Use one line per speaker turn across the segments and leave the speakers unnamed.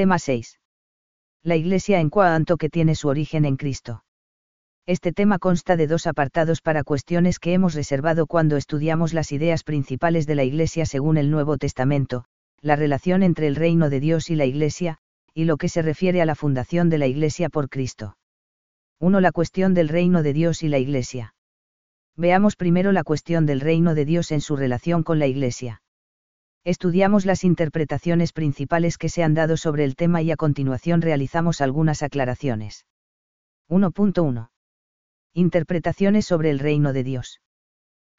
Tema 6. La Iglesia en cuanto que tiene su origen en Cristo. Este tema consta de dos apartados para cuestiones que hemos reservado cuando estudiamos las ideas principales de la Iglesia según el Nuevo Testamento, la relación entre el reino de Dios y la Iglesia, y lo que se refiere a la fundación de la Iglesia por Cristo. 1. La cuestión del reino de Dios y la Iglesia. Veamos primero la cuestión del reino de Dios en su relación con la Iglesia. Estudiamos las interpretaciones principales que se han dado sobre el tema y a continuación realizamos algunas aclaraciones. 1.1. Interpretaciones sobre el reino de Dios.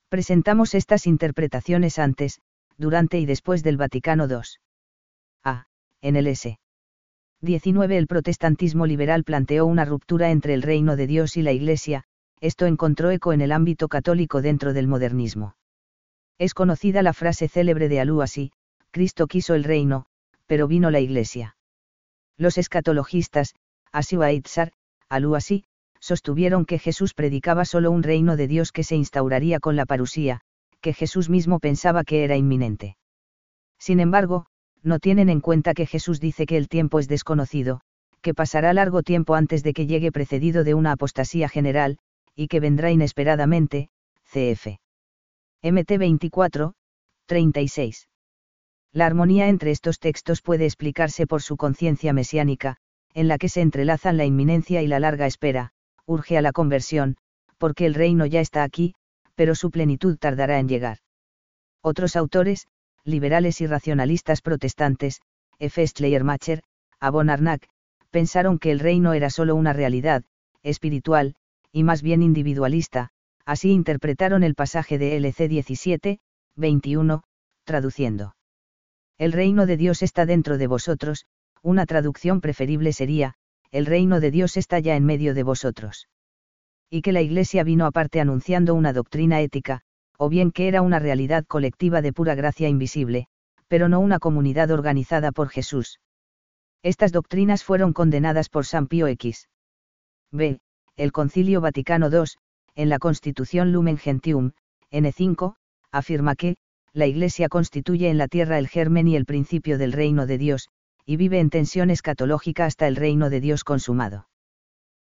Presentamos estas interpretaciones antes, durante y después del Vaticano II. A. En el S. 19 El protestantismo liberal planteó una ruptura entre el reino de Dios y la Iglesia, esto encontró eco en el ámbito católico dentro del modernismo. Es conocida la frase célebre de Aluasi, Cristo quiso el reino, pero vino la Iglesia. Los escatologistas, Asiwa Itzar, Aluasi, sostuvieron que Jesús predicaba solo un reino de Dios que se instauraría con la parusía, que Jesús mismo pensaba que era inminente. Sin embargo, no tienen en cuenta que Jesús dice que el tiempo es desconocido, que pasará largo tiempo antes de que llegue precedido de una apostasía general, y que vendrá inesperadamente, cf. MT 24, 36. La armonía entre estos textos puede explicarse por su conciencia mesiánica, en la que se entrelazan la inminencia y la larga espera, urge a la conversión, porque el reino ya está aquí, pero su plenitud tardará en llegar. Otros autores, liberales y racionalistas protestantes, F. Schleiermacher, Abon Arnak, pensaron que el reino era solo una realidad, espiritual, y más bien individualista, así interpretaron el pasaje de LC 17, 21, traduciendo. El reino de Dios está dentro de vosotros, una traducción preferible sería, el reino de Dios está ya en medio de vosotros. Y que la Iglesia vino aparte anunciando una doctrina ética, o bien que era una realidad colectiva de pura gracia invisible, pero no una comunidad organizada por Jesús. Estas doctrinas fueron condenadas por San Pío X. B. El Concilio Vaticano II, en la Constitución Lumen Gentium, N5, afirma que, la Iglesia constituye en la tierra el germen y el principio del reino de Dios, y vive en tensión escatológica hasta el reino de Dios consumado.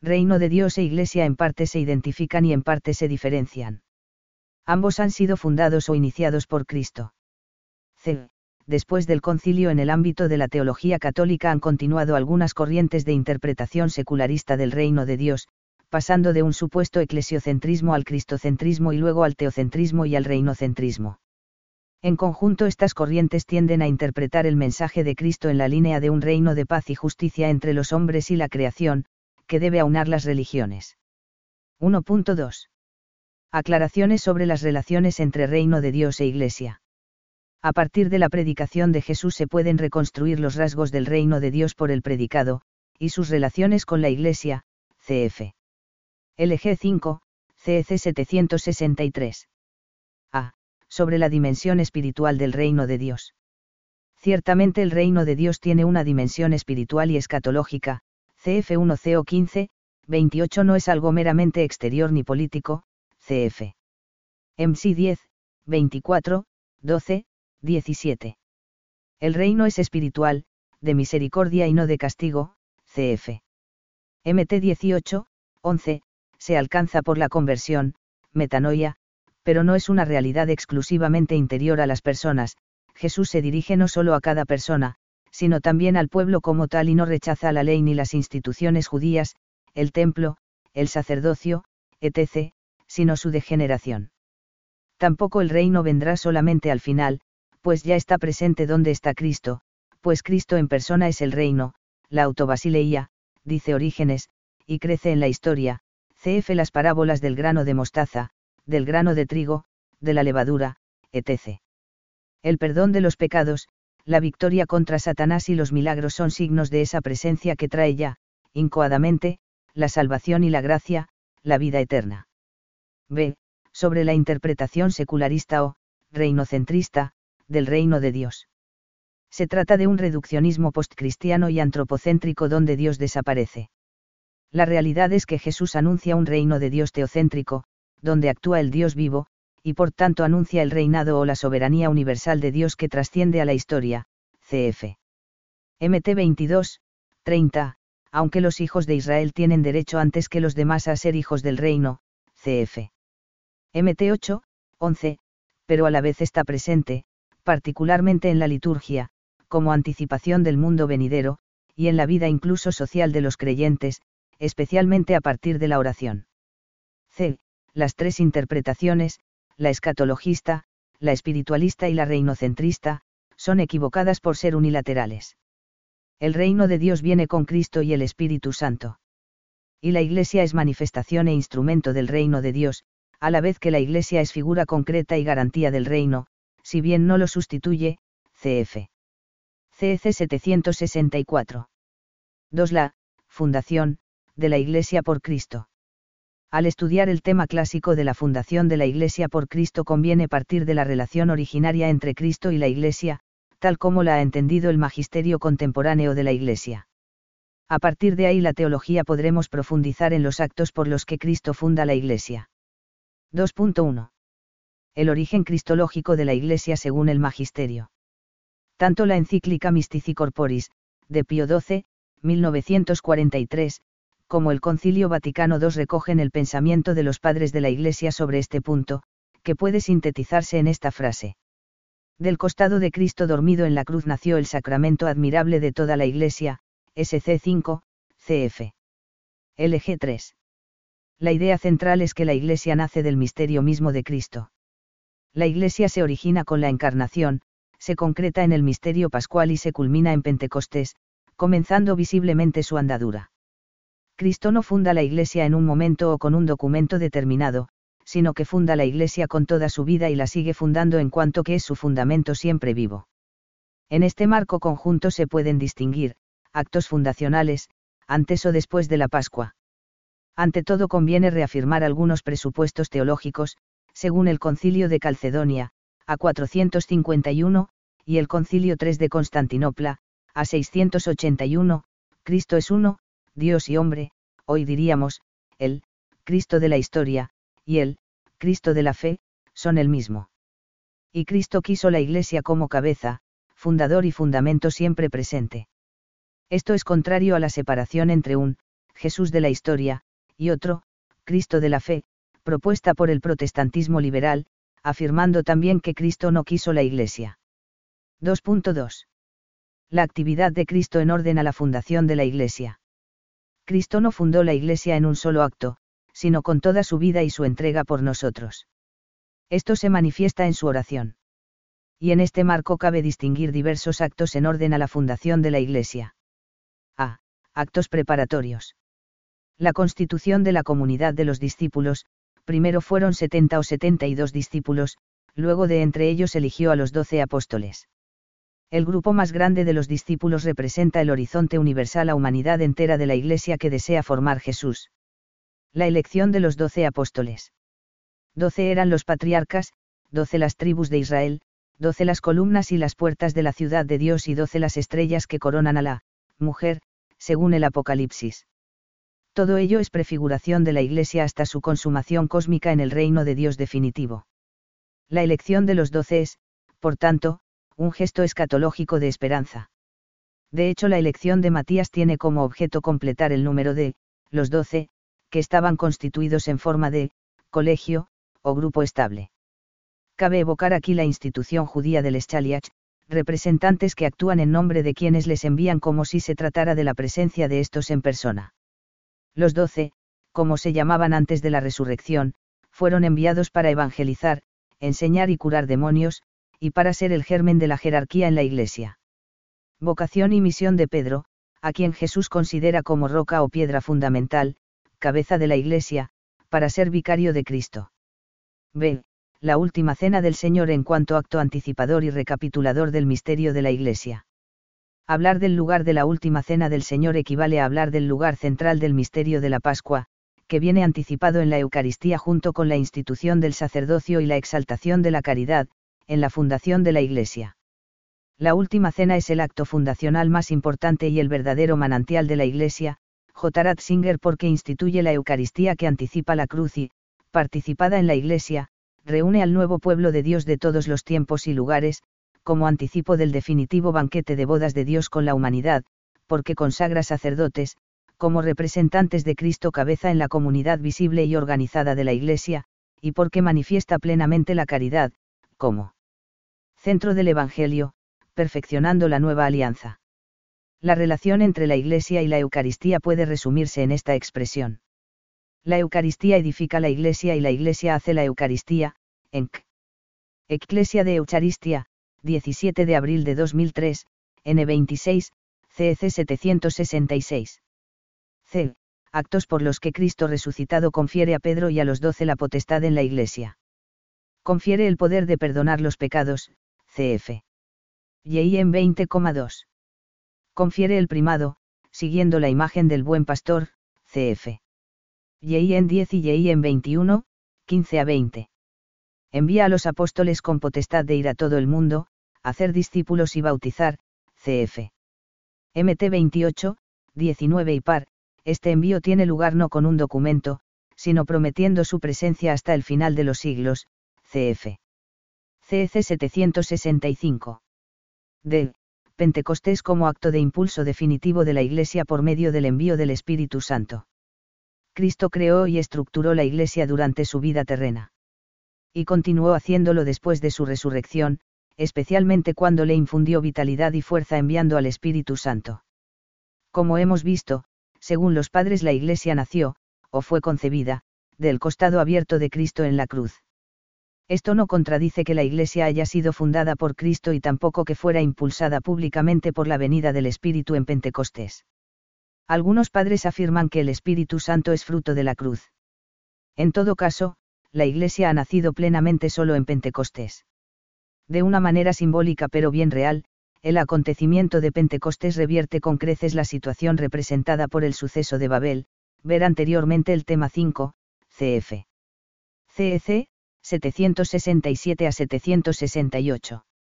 Reino de Dios e Iglesia en parte se identifican y en parte se diferencian. Ambos han sido fundados o iniciados por Cristo. C. Después del concilio en el ámbito de la teología católica han continuado algunas corrientes de interpretación secularista del reino de Dios, pasando de un supuesto eclesiocentrismo al cristocentrismo y luego al teocentrismo y al reinocentrismo. En conjunto estas corrientes tienden a interpretar el mensaje de Cristo en la línea de un reino de paz y justicia entre los hombres y la creación, que debe aunar las religiones. 1.2. Aclaraciones sobre las relaciones entre reino de Dios e Iglesia. A partir de la predicación de Jesús se pueden reconstruir los rasgos del reino de Dios por el predicado, y sus relaciones con la Iglesia, cf. LG 5, CEC 763. A. Sobre la dimensión espiritual del reino de Dios. Ciertamente el reino de Dios tiene una dimensión espiritual y escatológica, CF 1 CO 15, 28 no es algo meramente exterior ni político, CF. MC 10, 24, 12, 17. El reino es espiritual, de misericordia y no de castigo, CF. MT 18, 11, se alcanza por la conversión, metanoia, pero no es una realidad exclusivamente interior a las personas, Jesús se dirige no solo a cada persona, sino también al pueblo como tal y no rechaza la ley ni las instituciones judías, el templo, el sacerdocio, etc., sino su degeneración. Tampoco el reino vendrá solamente al final, pues ya está presente donde está Cristo, pues Cristo en persona es el reino, la autobasileía, dice Orígenes, y crece en la historia, cf. las parábolas del grano de mostaza, del grano de trigo, de la levadura, etc. El perdón de los pecados, la victoria contra Satanás y los milagros son signos de esa presencia que trae ya, incoadamente, la salvación y la gracia, la vida eterna. B. Sobre la interpretación secularista o, reinocentrista, del reino de Dios. Se trata de un reduccionismo postcristiano y antropocéntrico donde Dios desaparece. La realidad es que Jesús anuncia un reino de Dios teocéntrico, donde actúa el Dios vivo, y por tanto anuncia el reinado o la soberanía universal de Dios que trasciende a la historia, cf. MT 22, 30, aunque los hijos de Israel tienen derecho antes que los demás a ser hijos del reino, cf. MT 8, 11, pero a la vez está presente, particularmente en la liturgia, como anticipación del mundo venidero, y en la vida incluso social de los creyentes, especialmente a partir de la oración. C. Las tres interpretaciones, la escatologista, la espiritualista y la reinocentrista, son equivocadas por ser unilaterales. El reino de Dios viene con Cristo y el Espíritu Santo. Y la Iglesia es manifestación e instrumento del reino de Dios, a la vez que la Iglesia es figura concreta y garantía del reino, si bien no lo sustituye, cf. CEC 764. 2. La fundación de la Iglesia por Cristo. Al estudiar el tema clásico de la fundación de la Iglesia por Cristo conviene partir de la relación originaria entre Cristo y la Iglesia, tal como la ha entendido el magisterio contemporáneo de la Iglesia. A partir de ahí la teología podremos profundizar en los actos por los que Cristo funda la Iglesia. 2.1. El origen cristológico de la Iglesia según el magisterio. Tanto la encíclica Mystici Corporis, de Pío XII, 1943, como el Concilio Vaticano II recogen el pensamiento de los padres de la Iglesia sobre este punto, que puede sintetizarse en esta frase. Del costado de Cristo dormido en la cruz nació el sacramento admirable de toda la Iglesia, SC 5, CF. LG 3. La idea central es que la Iglesia nace del misterio mismo de Cristo. La Iglesia se origina con la encarnación, se concreta en el misterio pascual y se culmina en Pentecostés, comenzando visiblemente su andadura. Cristo no funda la Iglesia en un momento o con un documento determinado, sino que funda la Iglesia con toda su vida y la sigue fundando en cuanto que es su fundamento siempre vivo. En este marco conjunto se pueden distinguir, actos fundacionales, antes o después de la Pascua. Ante todo conviene reafirmar algunos presupuestos teológicos, según el Concilio de Calcedonia, a 451, y el Concilio III de Constantinopla, a 681, Cristo es uno, Dios y hombre, hoy diríamos, el, Cristo de la historia, y el, Cristo de la fe, son el mismo. Y Cristo quiso la Iglesia como cabeza, fundador y fundamento siempre presente. Esto es contrario a la separación entre un, Jesús de la historia, y otro, Cristo de la fe, propuesta por el protestantismo liberal, afirmando también que Cristo no quiso la Iglesia. 2.2. La actividad de Cristo en orden a la fundación de la Iglesia. Cristo no fundó la Iglesia en un solo acto, sino con toda su vida y su entrega por nosotros. Esto se manifiesta en su oración. Y en este marco cabe distinguir diversos actos en orden a la fundación de la Iglesia. A. Actos preparatorios. La constitución de la comunidad de los discípulos, primero fueron 70 o 72 discípulos, luego de entre ellos eligió a los doce apóstoles. El grupo más grande de los discípulos representa el horizonte universal a humanidad entera de la Iglesia que desea formar Jesús. La elección de los doce apóstoles. Doce eran los patriarcas, doce las tribus de Israel, doce las columnas y las puertas de la ciudad de Dios y doce las estrellas que coronan a la mujer, según el Apocalipsis. Todo ello es prefiguración de la Iglesia hasta su consumación cósmica en el reino de Dios definitivo. La elección de los doce es, por tanto, un gesto escatológico de esperanza. De hecho, la elección de Matías tiene como objeto completar el número de, los doce, que estaban constituidos en forma de, colegio, o grupo estable. Cabe evocar aquí la institución judía del Schaliach, representantes que actúan en nombre de quienes les envían como si se tratara de la presencia de estos en persona. Los doce, como se llamaban antes de la resurrección, fueron enviados para evangelizar, enseñar y curar demonios, y para ser el germen de la jerarquía en la Iglesia. Vocación y misión de Pedro, a quien Jesús considera como roca o piedra fundamental, cabeza de la Iglesia, para ser vicario de Cristo. B. La última cena del Señor en cuanto acto anticipador y recapitulador del misterio de la Iglesia. Hablar del lugar de la última cena del Señor equivale a hablar del lugar central del misterio de la Pascua, que viene anticipado en la Eucaristía junto con la institución del sacerdocio y la exaltación de la caridad, en la fundación de la Iglesia. La última cena es el acto fundacional más importante y el verdadero manantial de la Iglesia, J. Ratzinger porque instituye la Eucaristía que anticipa la cruz y, participada en la Iglesia, reúne al nuevo pueblo de Dios de todos los tiempos y lugares, como anticipo del definitivo banquete de bodas de Dios con la humanidad, porque consagra sacerdotes, como representantes de Cristo cabeza en la comunidad visible y organizada de la Iglesia, y porque manifiesta plenamente la caridad, como centro del Evangelio, perfeccionando la nueva alianza. La relación entre la Iglesia y la Eucaristía puede resumirse en esta expresión. La Eucaristía edifica la Iglesia y la Iglesia hace la Eucaristía, Enc. Ecclesia de Eucharistia, 17 de abril de 2003, N26, CEC 766. C. Actos por los que Cristo resucitado confiere a Pedro y a los doce la potestad en la Iglesia. Confiere el poder de perdonar los pecados, CF. En 20,2. Confiere el primado, siguiendo la imagen del buen pastor, CF. En 10 y en 21, 15 a 20. Envía a los apóstoles con potestad de ir a todo el mundo, hacer discípulos y bautizar, CF. MT 28, 19 y par, este envío tiene lugar no con un documento, sino prometiendo su presencia hasta el final de los siglos, CF. CEC 765. D. Pentecostés como acto de impulso definitivo de la Iglesia por medio del envío del Espíritu Santo. Cristo creó y estructuró la Iglesia durante su vida terrena. Y continuó haciéndolo después de su resurrección, especialmente cuando le infundió vitalidad y fuerza enviando al Espíritu Santo. Como hemos visto, según los padres la Iglesia nació, o fue concebida, del costado abierto de Cristo en la cruz. Esto no contradice que la Iglesia haya sido fundada por Cristo y tampoco que fuera impulsada públicamente por la venida del Espíritu en Pentecostés. Algunos padres afirman que el Espíritu Santo es fruto de la cruz. En todo caso, la Iglesia ha nacido plenamente solo en Pentecostés. De una manera simbólica pero bien real, el acontecimiento de Pentecostés revierte con creces la situación representada por el suceso de Babel, ver anteriormente el tema 5, CF. CEC, 767 a 768.